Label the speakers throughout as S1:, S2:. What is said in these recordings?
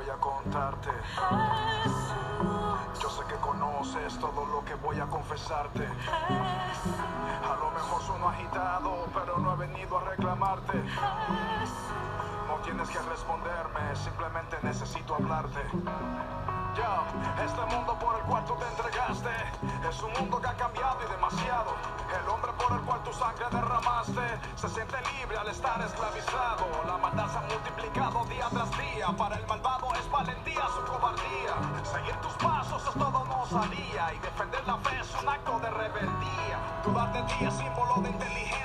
S1: voy a contarte. Yo sé que conoces todo lo que voy a confesarte. A lo mejor sueno agitado, pero no he venido a reclamarte. Tienes que responderme, simplemente necesito hablarte. Ya, este mundo por el cual tú te entregaste es un mundo que ha cambiado y demasiado. El hombre por el cual tu sangre derramaste se siente libre al estar esclavizado. La maldad se ha multiplicado día tras día. Para el malvado es valentía su cobardía. Seguir tus pasos es todo no sabía y defender la fe es un acto de rebeldía. Dudar de ti es símbolo de inteligencia.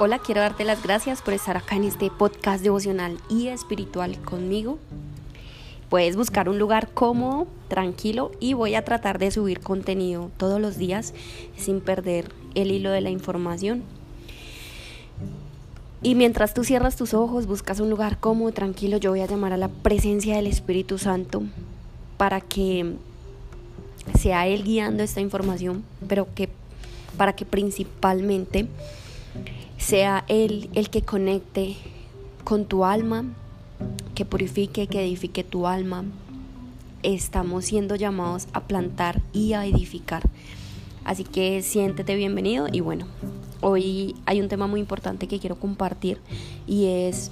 S2: Hola, quiero darte las gracias por estar acá en este podcast devocional y espiritual conmigo. Puedes buscar un lugar cómodo, tranquilo y voy a tratar de subir contenido todos los días sin perder el hilo de la información. Y mientras tú cierras tus ojos, buscas un lugar cómodo, tranquilo, yo voy a llamar a la presencia del Espíritu Santo para que sea Él guiando esta información, pero que para que principalmente sea Él el que conecte con tu alma, que purifique, que edifique tu alma. Estamos siendo llamados a plantar y a edificar. Así que siéntete bienvenido y bueno, hoy hay un tema muy importante que quiero compartir y es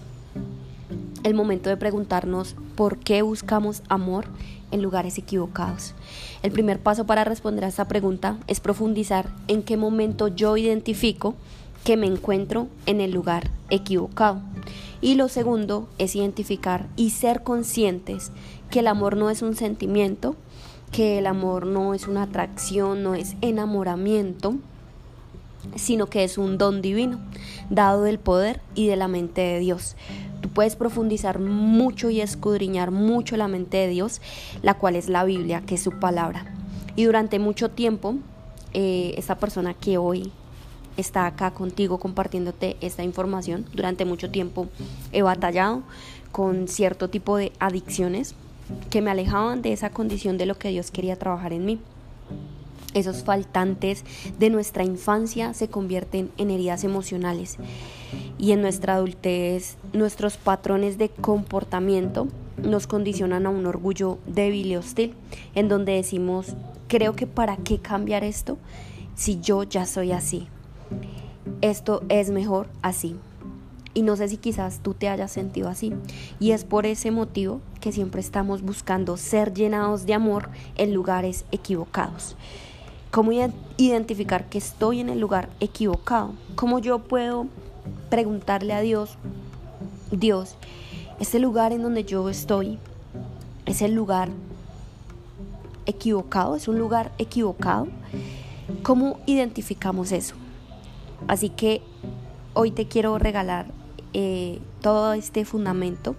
S2: el momento de preguntarnos por qué buscamos amor en lugares equivocados. El primer paso para responder a esta pregunta es profundizar en qué momento yo identifico que me encuentro en el lugar equivocado. Y lo segundo es identificar y ser conscientes que el amor no es un sentimiento, que el amor no es una atracción, no es enamoramiento, sino que es un don divino, dado del poder y de la mente de Dios. Tú puedes profundizar mucho y escudriñar mucho la mente de Dios, la cual es la Biblia, que es su palabra. Y durante mucho tiempo, eh, esta persona que hoy está acá contigo compartiéndote esta información, durante mucho tiempo he batallado con cierto tipo de adicciones que me alejaban de esa condición de lo que Dios quería trabajar en mí. Esos faltantes de nuestra infancia se convierten en heridas emocionales y en nuestra adultez nuestros patrones de comportamiento nos condicionan a un orgullo débil y hostil, en donde decimos, creo que para qué cambiar esto si yo ya soy así. Esto es mejor así. Y no sé si quizás tú te hayas sentido así. Y es por ese motivo que siempre estamos buscando ser llenados de amor en lugares equivocados. ¿Cómo identificar que estoy en el lugar equivocado? ¿Cómo yo puedo preguntarle a Dios, Dios, este lugar en donde yo estoy es el lugar equivocado? ¿Es un lugar equivocado? ¿Cómo identificamos eso? Así que hoy te quiero regalar eh, todo este fundamento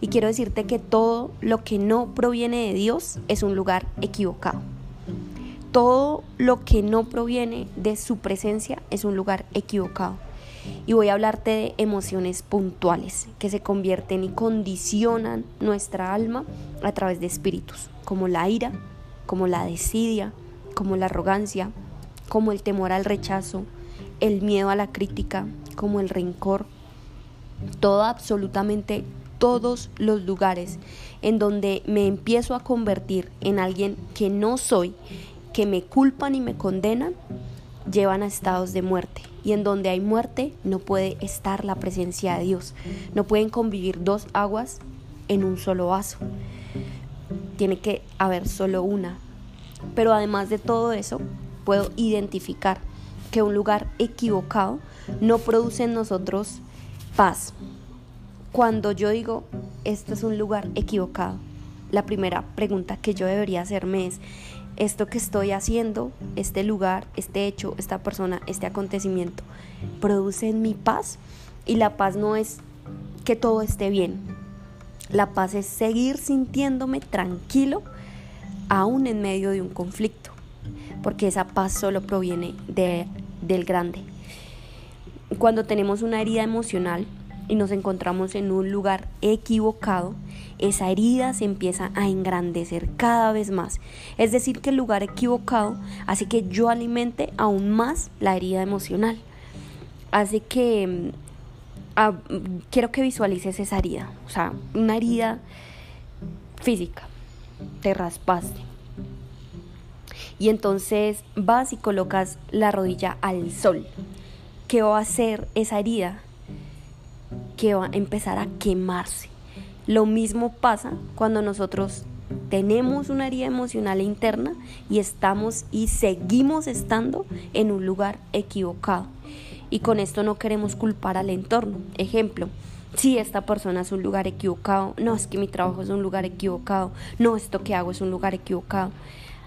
S2: y quiero decirte que todo lo que no proviene de Dios es un lugar equivocado. Todo lo que no proviene de su presencia es un lugar equivocado. Y voy a hablarte de emociones puntuales que se convierten y condicionan nuestra alma a través de espíritus, como la ira, como la desidia, como la arrogancia, como el temor al rechazo, el miedo a la crítica, como el rencor, todo absolutamente todos los lugares en donde me empiezo a convertir en alguien que no soy, que me culpan y me condenan, llevan a estados de muerte. Y en donde hay muerte no puede estar la presencia de Dios. No pueden convivir dos aguas en un solo vaso. Tiene que haber solo una. Pero además de todo eso, puedo identificar que un lugar equivocado no produce en nosotros paz. Cuando yo digo, esto es un lugar equivocado, la primera pregunta que yo debería hacerme es, esto que estoy haciendo, este lugar, este hecho, esta persona, este acontecimiento, produce en mi paz. Y la paz no es que todo esté bien. La paz es seguir sintiéndome tranquilo aún en medio de un conflicto, porque esa paz solo proviene de, del grande. cuando tenemos una herida emocional y nos encontramos en un lugar equivocado, esa herida se empieza a engrandecer cada vez más. Es decir, que el lugar equivocado hace que yo alimente aún más la herida emocional. Hace que mm, ah, quiero que visualices esa herida, o sea, una herida física. Te raspaste. Y entonces vas y colocas la rodilla al sol. ¿Qué va a hacer esa herida? Que va a empezar a quemarse lo mismo pasa cuando nosotros tenemos una herida emocional interna y estamos y seguimos estando en un lugar equivocado. Y con esto no queremos culpar al entorno. Ejemplo, si esta persona es un lugar equivocado, no es que mi trabajo es un lugar equivocado, no esto que hago es un lugar equivocado.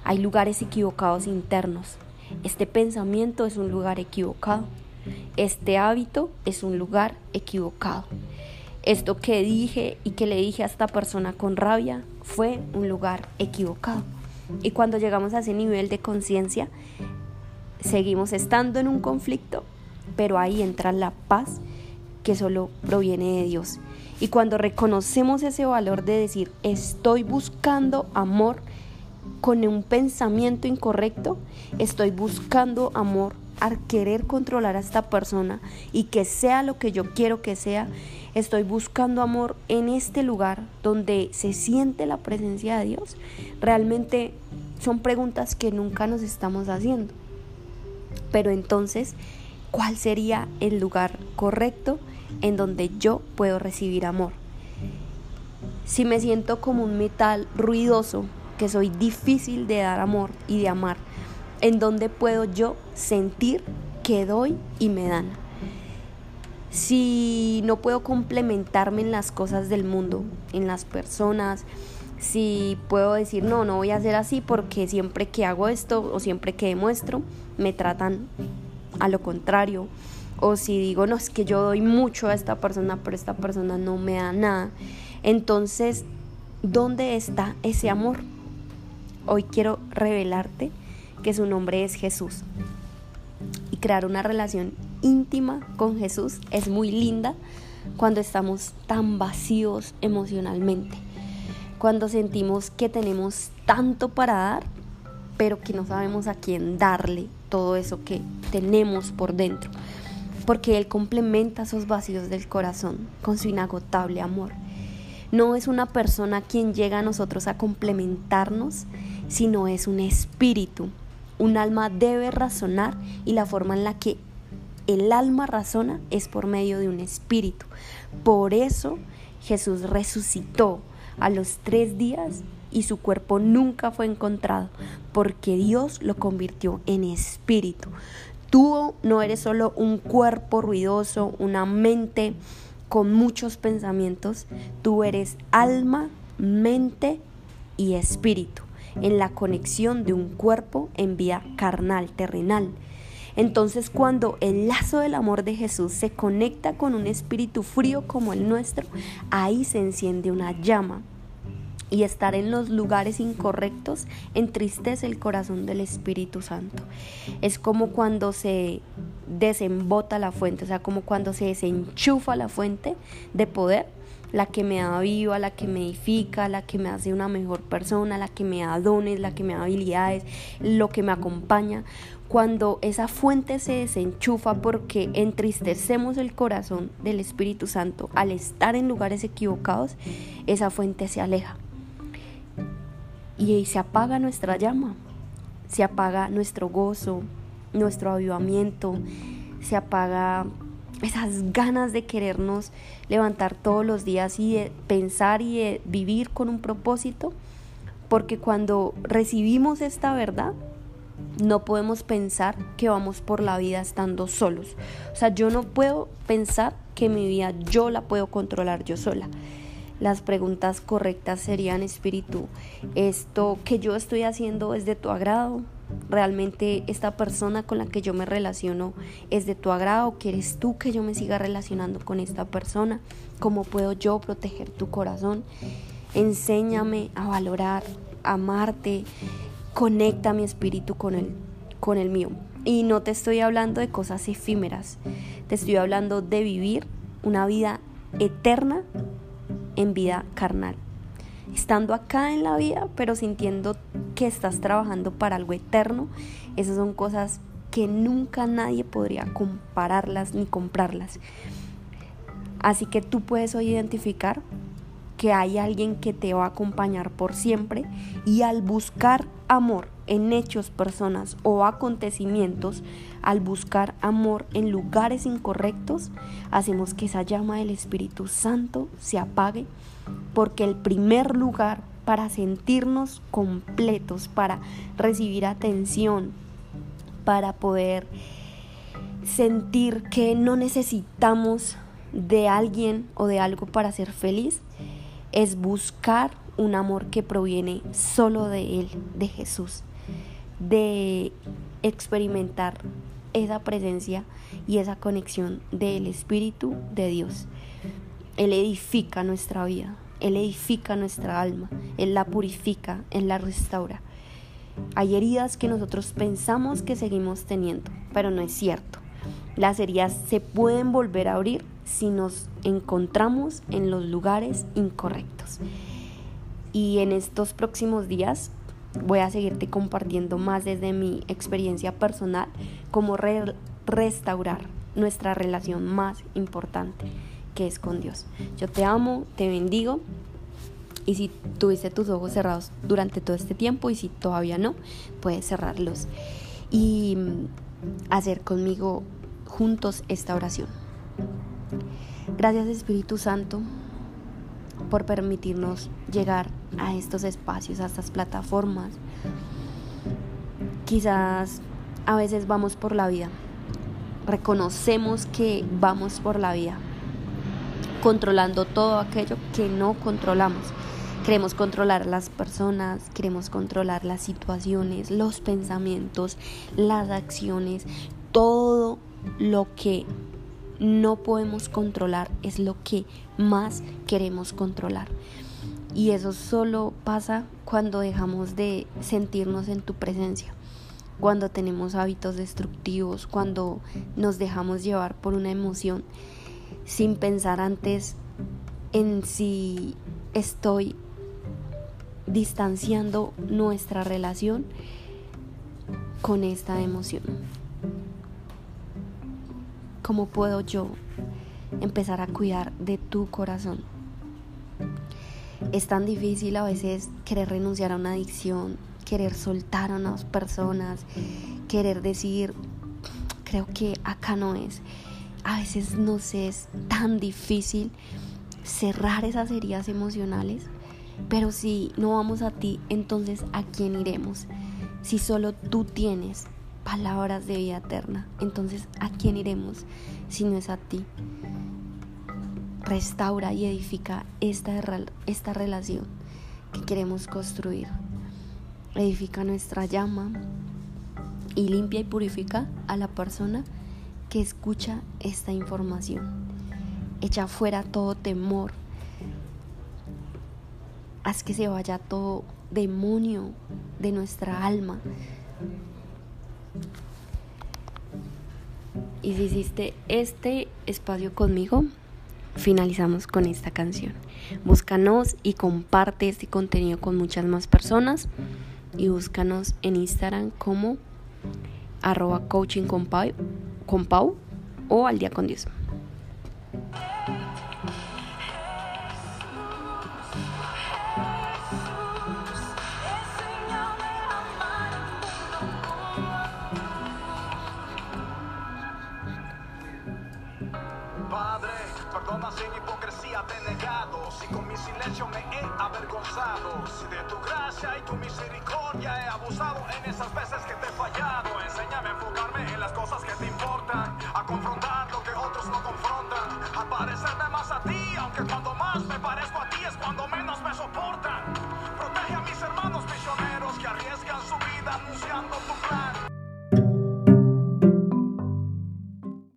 S2: Hay lugares equivocados internos. Este pensamiento es un lugar equivocado. Este hábito es un lugar equivocado esto que dije y que le dije a esta persona con rabia fue un lugar equivocado. Y cuando llegamos a ese nivel de conciencia, seguimos estando en un conflicto, pero ahí entra la paz que solo proviene de Dios. Y cuando reconocemos ese valor de decir, estoy buscando amor con un pensamiento incorrecto, estoy buscando amor al querer controlar a esta persona y que sea lo que yo quiero que sea, estoy buscando amor en este lugar donde se siente la presencia de Dios, realmente son preguntas que nunca nos estamos haciendo. Pero entonces, ¿cuál sería el lugar correcto en donde yo puedo recibir amor? Si me siento como un metal ruidoso, que soy difícil de dar amor y de amar, en donde puedo yo sentir que doy y me dan. Si no puedo complementarme en las cosas del mundo, en las personas, si puedo decir, no, no voy a hacer así porque siempre que hago esto o siempre que demuestro, me tratan a lo contrario. O si digo, no, es que yo doy mucho a esta persona, pero esta persona no me da nada. Entonces, ¿dónde está ese amor? Hoy quiero revelarte que su nombre es Jesús. Y crear una relación íntima con Jesús es muy linda cuando estamos tan vacíos emocionalmente, cuando sentimos que tenemos tanto para dar, pero que no sabemos a quién darle todo eso que tenemos por dentro, porque Él complementa esos vacíos del corazón con su inagotable amor. No es una persona quien llega a nosotros a complementarnos, sino es un espíritu un alma debe razonar y la forma en la que el alma razona es por medio de un espíritu. Por eso Jesús resucitó a los tres días y su cuerpo nunca fue encontrado, porque Dios lo convirtió en espíritu. Tú no eres solo un cuerpo ruidoso, una mente con muchos pensamientos, tú eres alma, mente y espíritu en la conexión de un cuerpo en vía carnal, terrenal. Entonces cuando el lazo del amor de Jesús se conecta con un espíritu frío como el nuestro, ahí se enciende una llama. Y estar en los lugares incorrectos entristece el corazón del Espíritu Santo. Es como cuando se desembota la fuente, o sea, como cuando se desenchufa la fuente de poder la que me da viva, la que me edifica, la que me hace una mejor persona, la que me da dones, la que me da habilidades, lo que me acompaña. Cuando esa fuente se desenchufa porque entristecemos el corazón del Espíritu Santo al estar en lugares equivocados, esa fuente se aleja. Y se apaga nuestra llama, se apaga nuestro gozo, nuestro avivamiento, se apaga esas ganas de querernos levantar todos los días y de pensar y de vivir con un propósito, porque cuando recibimos esta verdad, no podemos pensar que vamos por la vida estando solos. O sea, yo no puedo pensar que mi vida yo la puedo controlar yo sola. Las preguntas correctas serían, espíritu, ¿esto que yo estoy haciendo es de tu agrado? realmente esta persona con la que yo me relaciono es de tu agrado, quieres tú que yo me siga relacionando con esta persona, cómo puedo yo proteger tu corazón. Enséñame a valorar, a amarte, conecta mi espíritu con el, con el mío. Y no te estoy hablando de cosas efímeras, te estoy hablando de vivir una vida eterna en vida carnal. Estando acá en la vida, pero sintiendo que estás trabajando para algo eterno, esas son cosas que nunca nadie podría compararlas ni comprarlas. Así que tú puedes hoy identificar que hay alguien que te va a acompañar por siempre y al buscar amor en hechos, personas o acontecimientos, al buscar amor en lugares incorrectos, hacemos que esa llama del Espíritu Santo se apague, porque el primer lugar para sentirnos completos, para recibir atención, para poder sentir que no necesitamos de alguien o de algo para ser feliz, es buscar un amor que proviene solo de Él, de Jesús, de experimentar esa presencia y esa conexión del Espíritu de Dios. Él edifica nuestra vida, Él edifica nuestra alma, Él la purifica, Él la restaura. Hay heridas que nosotros pensamos que seguimos teniendo, pero no es cierto. Las heridas se pueden volver a abrir si nos encontramos en los lugares incorrectos. Y en estos próximos días voy a seguirte compartiendo más desde mi experiencia personal cómo restaurar nuestra relación más importante que es con Dios. Yo te amo, te bendigo y si tuviste tus ojos cerrados durante todo este tiempo y si todavía no, puedes cerrarlos y hacer conmigo juntos esta oración. Gracias Espíritu Santo por permitirnos llegar a estos espacios, a estas plataformas. Quizás a veces vamos por la vida, reconocemos que vamos por la vida, controlando todo aquello que no controlamos. Queremos controlar las personas, queremos controlar las situaciones, los pensamientos, las acciones, todo lo que no podemos controlar es lo que más queremos controlar. Y eso solo pasa cuando dejamos de sentirnos en tu presencia, cuando tenemos hábitos destructivos, cuando nos dejamos llevar por una emoción sin pensar antes en si estoy distanciando nuestra relación con esta emoción. ¿Cómo puedo yo empezar a cuidar de tu corazón? Es tan difícil a veces querer renunciar a una adicción, querer soltar a unas personas, querer decir, creo que acá no es. A veces nos es tan difícil cerrar esas heridas emocionales, pero si no vamos a ti, entonces ¿a quién iremos? Si solo tú tienes palabras de vida eterna. Entonces, ¿a quién iremos si no es a ti? Restaura y edifica esta, esta relación que queremos construir. Edifica nuestra llama y limpia y purifica a la persona que escucha esta información. Echa fuera todo temor. Haz que se vaya todo demonio de nuestra alma y si hiciste este espacio conmigo, finalizamos con esta canción. Búscanos y comparte este contenido con muchas más personas. Y búscanos en Instagram como arroba coaching con Pau o al día con Dios.
S1: Si de tu gracia y tu misericordia he abusado en esas veces que te he fallado, enséñame a enfocarme en las cosas que te importan, a confrontar lo que otros no confrontan, a parecerme más a ti, aunque cuando más me parezco a ti es cuando menos me soporta.